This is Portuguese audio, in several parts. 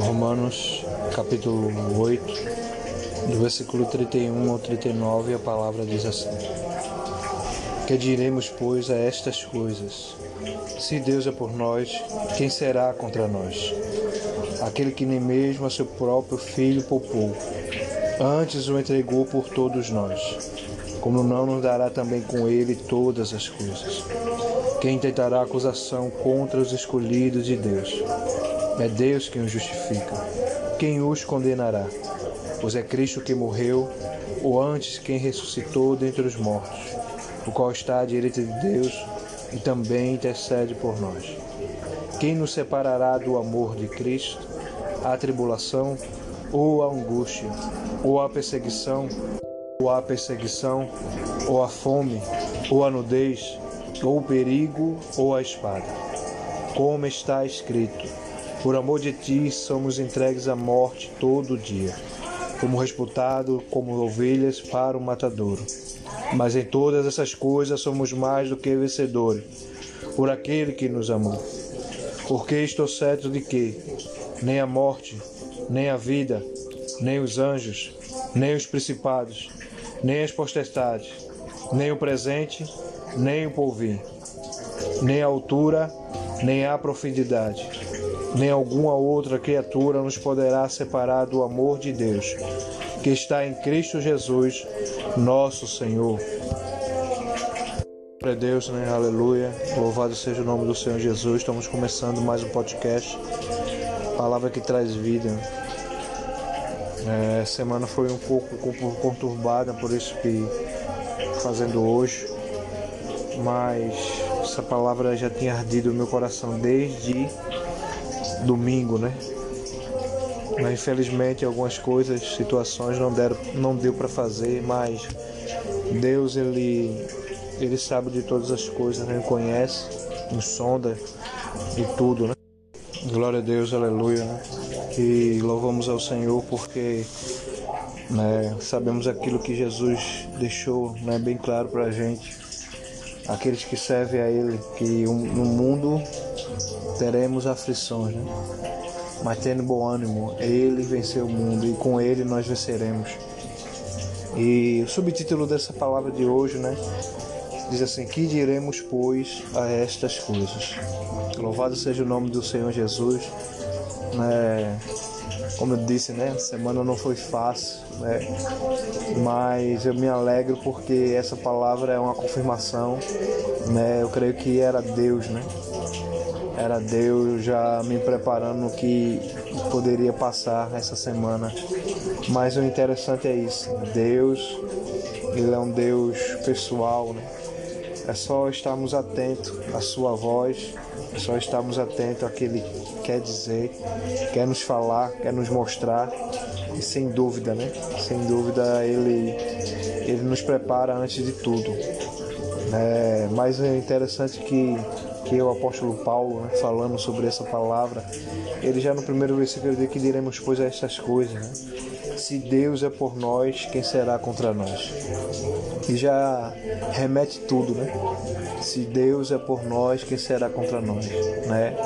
Romanos capítulo 8, do versículo 31 ao 39, a palavra diz assim: Que diremos, pois, a estas coisas? Se Deus é por nós, quem será contra nós? Aquele que nem mesmo a seu próprio filho poupou, antes o entregou por todos nós. Como não nos dará também com ele todas as coisas? Quem tentará acusação contra os escolhidos de Deus? É Deus quem os justifica. Quem os condenará? Pois é Cristo que morreu, ou antes quem ressuscitou dentre os mortos, o qual está à direita de Deus e também intercede por nós. Quem nos separará do amor de Cristo? A tribulação, ou a angústia, ou a perseguição, ou a perseguição, ou a fome, ou a nudez, ou o perigo, ou a espada. Como está escrito: por amor de ti, somos entregues à morte todo dia, como disputado como ovelhas para o matadouro. Mas em todas essas coisas somos mais do que vencedores, por aquele que nos amou. Porque estou certo de que nem a morte, nem a vida, nem os anjos, nem os principados, nem as potestades, nem o presente, nem o porvir, nem a altura, nem a profundidade nem alguma outra criatura nos poderá separar do amor de Deus, que está em Cristo Jesus, nosso Senhor. Para Deus, né? Aleluia. Louvado seja o nome do Senhor Jesus. Estamos começando mais um podcast. Palavra que traz vida. É, semana foi um pouco conturbada, por isso que fazendo hoje. Mas essa palavra já tinha ardido no meu coração desde domingo, né? Mas infelizmente algumas coisas, situações não deram, não deu para fazer, mas Deus ele ele sabe de todas as coisas, né? ele conhece, nos sonda de tudo, né? Glória a Deus, aleluia, né? E louvamos ao Senhor porque né, sabemos aquilo que Jesus deixou né, bem claro para a gente. Aqueles que servem a Ele, que no mundo teremos aflições, né? mas tendo bom ânimo, Ele venceu o mundo e com Ele nós venceremos. E o subtítulo dessa palavra de hoje, né? Diz assim: Que diremos, pois, a estas coisas? Louvado seja o nome do Senhor Jesus. Né? Como eu disse, né? A semana não foi fácil, né? Mas eu me alegro porque essa palavra é uma confirmação, né? Eu creio que era Deus, né? era Deus já me preparando no que poderia passar essa semana. Mas o interessante é isso, Deus, ele é um Deus pessoal, né? É só estarmos atentos à sua voz, é só estarmos atentos ao que ele quer dizer, quer nos falar, quer nos mostrar. E sem dúvida, né? Sem dúvida ele, ele nos prepara antes de tudo. É, mas é interessante que que o apóstolo Paulo, né, falando sobre essa palavra, ele já no primeiro versículo diz que diremos pois a estas coisas, né? Se Deus é por nós, quem será contra nós? E já remete tudo, né? Se Deus é por nós, quem será contra nós, né?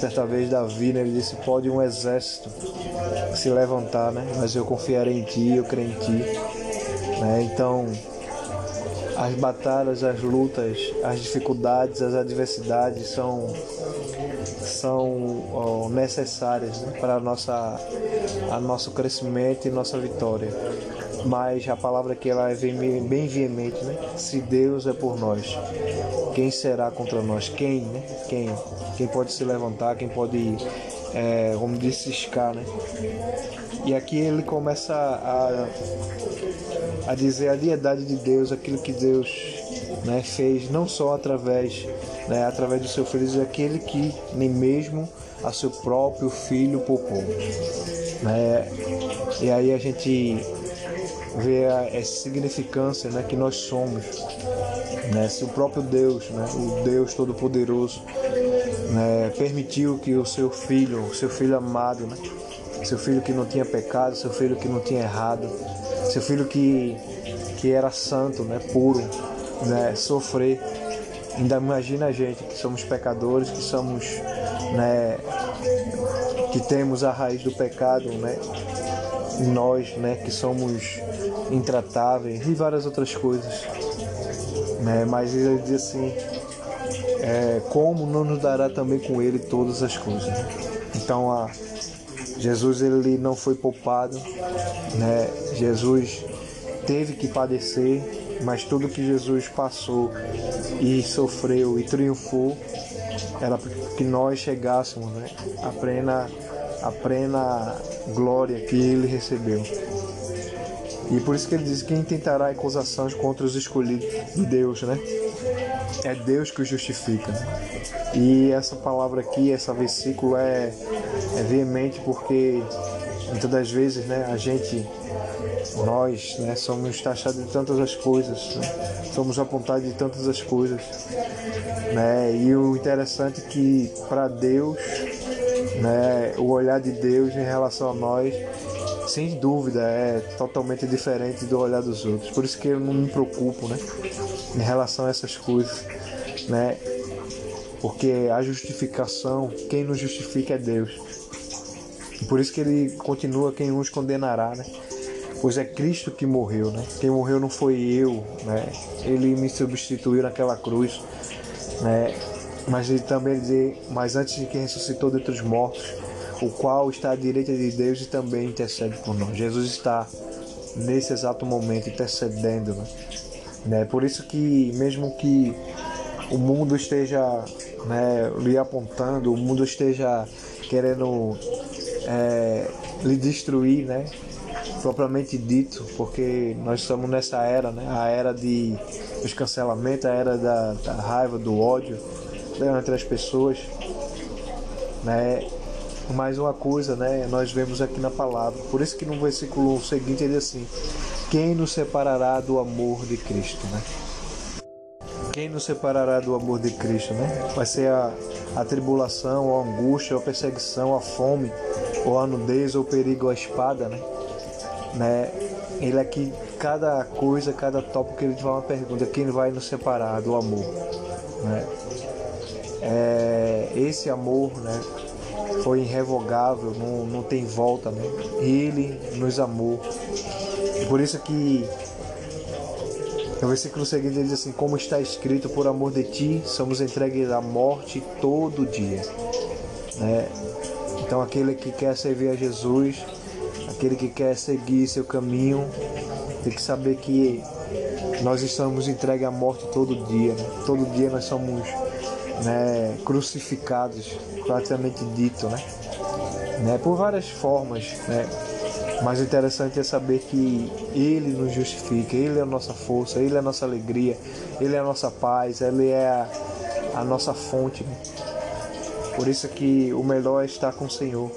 Certa vez Davi, né, ele disse: pode um exército se levantar, né? Mas eu confiarei em Ti, eu creio em Ti, né? Então as batalhas, as lutas, as dificuldades, as adversidades são são necessárias né, para a nossa a nosso crescimento e nossa vitória. Mas a palavra que ela é bem, veemente, né? Se Deus é por nós, quem será contra nós? Quem, né? Quem? Quem pode se levantar? Quem pode, é, como disse, ciscar, né? E aqui ele começa a a dizer a diedade de Deus, aquilo que Deus né, fez, não só através, né, através do seu filho, mas aquele que nem mesmo a seu próprio filho poupou. Né? E aí a gente vê a, essa significância né, que nós somos. Né? Se o próprio Deus, né, o Deus Todo-Poderoso, né, permitiu que o seu filho, o seu filho amado, né, seu filho que não tinha pecado, seu filho que não tinha errado, seu filho que, que era santo, né, puro, né, sofrer, Ainda imagina a gente que somos pecadores, que somos, né, que temos a raiz do pecado, né? Nós, né, que somos intratáveis e várias outras coisas, né? Mas ele diz assim, é, como não nos dará também com ele todas as coisas. Então a Jesus ele não foi poupado, né? Jesus teve que padecer, mas tudo que Jesus passou e sofreu e triunfou era para que nós chegássemos né, à plena, a plena glória que ele recebeu. E por isso que ele diz: quem tentará acusações contra os escolhidos de Deus, né? É Deus que os justifica. E essa palavra aqui, esse versículo é, é veemente porque muitas das vezes, né, a gente nós né, somos taxados de tantas as coisas, né? somos apontados de tantas as coisas. Né? E o interessante é que para Deus, né, o olhar de Deus em relação a nós, sem dúvida, é totalmente diferente do olhar dos outros. Por isso que eu não me preocupo né, em relação a essas coisas. Né? Porque a justificação, quem nos justifica é Deus. Por isso que ele continua quem nos condenará, né? pois é Cristo que morreu, né? Quem morreu não foi eu, né? Ele me substituiu naquela cruz, né? Mas ele também diz, mas antes de que ressuscitou dentre os mortos, o qual está à direita de Deus e também intercede por nós. Jesus está nesse exato momento intercedendo, né? né? Por isso que mesmo que o mundo esteja né, lhe apontando, o mundo esteja querendo é, lhe destruir, né? propriamente dito, porque nós estamos nessa era, né? A era de dos cancelamentos, a era da, da raiva, do ódio né? entre as pessoas, né? Mais uma coisa, né? Nós vemos aqui na palavra. Por isso que no versículo seguinte ele diz assim: Quem nos separará do amor de Cristo, né? Quem nos separará do amor de Cristo, né? Vai ser a, a tribulação, a angústia, a perseguição, a fome, ou a nudez, ou o perigo, a espada, né? né? Ele aqui, cada coisa, cada tópico, ele faz uma pergunta: quem vai nos separar do amor? Né? É, esse amor, né? Foi irrevogável, não, não tem volta, né? Ele nos amou. Por isso que no versículo seguinte ele diz assim: Como está escrito, por amor de ti, somos entregues à morte todo dia. Né? Então, aquele que quer servir a Jesus, Aquele que quer seguir seu caminho tem que saber que nós estamos entregues à morte todo dia. Né? Todo dia nós somos né, crucificados, praticamente dito, né? né? Por várias formas, né? Mas o interessante é saber que Ele nos justifica, Ele é a nossa força, Ele é a nossa alegria, Ele é a nossa paz, Ele é a, a nossa fonte. Né? Por isso que o melhor é estar com o Senhor.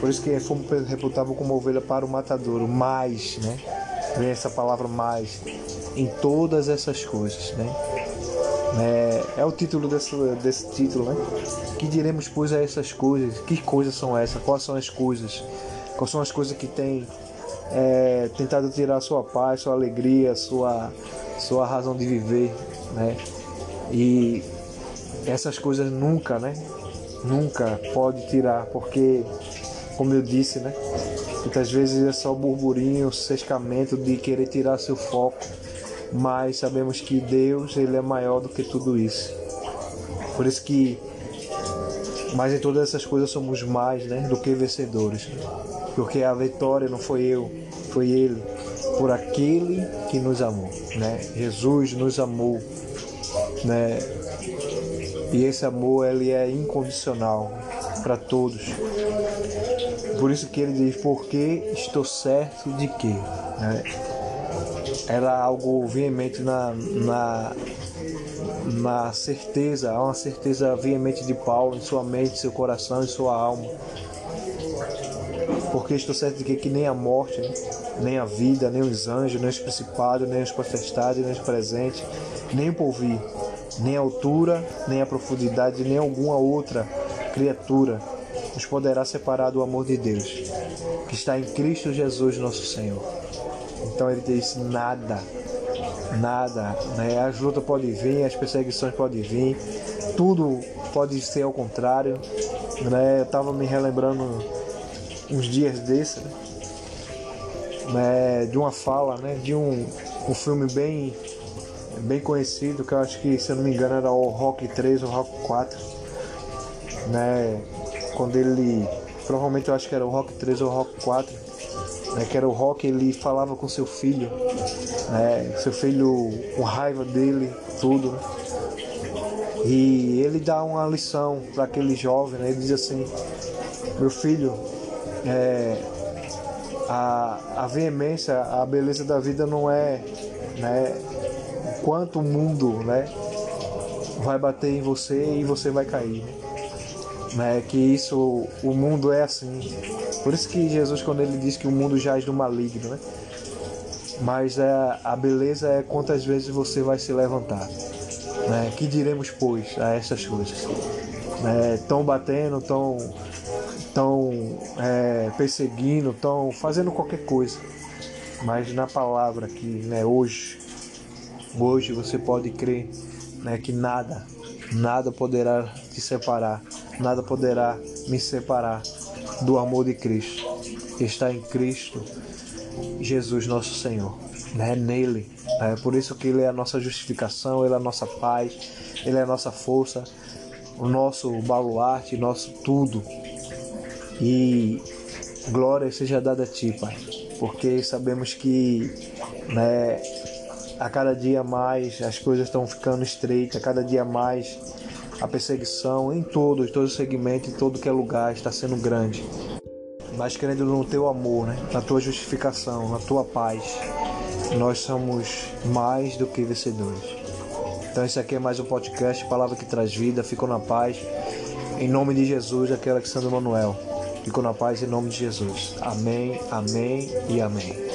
Por isso que fomos reputados como ovelha para o matadouro. Mais, né? Vem essa palavra mais. Em todas essas coisas, né? É, é o título desse, desse título, né? Que diremos, pois, a essas coisas? Que coisas são essas? Quais são as coisas? Quais são as coisas que têm é, tentado tirar sua paz, sua alegria, sua, sua razão de viver, né? E essas coisas nunca, né? Nunca pode tirar, porque, como eu disse, né? Muitas vezes é só burburinho, sescamento de querer tirar seu foco, mas sabemos que Deus ele é maior do que tudo isso. Por isso que, mas em todas essas coisas somos mais, né, do que vencedores, porque a vitória não foi eu, foi Ele, por aquele que nos amou, né? Jesus nos amou, né? E esse amor ele é incondicional para todos. Por isso que ele diz, porque estou certo de que. Né? Era algo veemente na, na, na certeza, uma certeza veemente de Paulo em sua mente, seu coração, em sua alma. Porque estou certo de que, que nem a morte, né? nem a vida, nem os anjos, nem os principados, nem os potestades, nem os presentes, nem o porvir nem a altura, nem a profundidade, nem alguma outra criatura nos poderá separar do amor de Deus, que está em Cristo Jesus, nosso Senhor. Então ele diz: nada, nada, né? As lutas podem vir, as perseguições podem vir, tudo pode ser ao contrário, né? Eu tava me relembrando uns dias desses, né? De uma fala, né? De um, um filme bem bem conhecido, que eu acho que, se eu não me engano, era o Rock 3 ou Rock 4, né? Quando ele, provavelmente eu acho que era o Rock 3 ou Rock 4, né? Que era o Rock, ele falava com seu filho, né? Seu filho com raiva dele, tudo, né? E ele dá uma lição para aquele jovem, né? Ele diz assim: Meu filho, é, a, a veemência, a beleza da vida não é né, quanto o mundo né, vai bater em você e você vai cair. Né? Que isso, o mundo é assim. Por isso que Jesus, quando ele diz que o mundo jaz do maligno, né? Mas é, a beleza é quantas vezes você vai se levantar. Né? Que diremos, pois, a essas coisas? Estão né? batendo, estão tão, é, perseguindo, estão fazendo qualquer coisa. Mas na palavra aqui, né, hoje, hoje você pode crer né, que nada, nada poderá te separar, nada poderá me separar do amor de Cristo, está em Cristo Jesus nosso Senhor, né? Nele. É por isso que Ele é a nossa justificação, Ele é a nossa paz, Ele é a nossa força, o nosso baluarte, nosso tudo. E glória seja dada a Ti, Pai, porque sabemos que né, a cada dia mais as coisas estão ficando estreitas, a cada dia mais a perseguição em todos, todo segmento, em todo que é lugar está sendo grande. Mas crendo no teu amor, né? na tua justificação, na tua paz, nós somos mais do que vencedores. Então esse aqui é mais um podcast, palavra que traz vida, ficou na paz. Em nome de Jesus, aqui é Alexandre Manuel. Ficou na paz em nome de Jesus. Amém, amém e amém.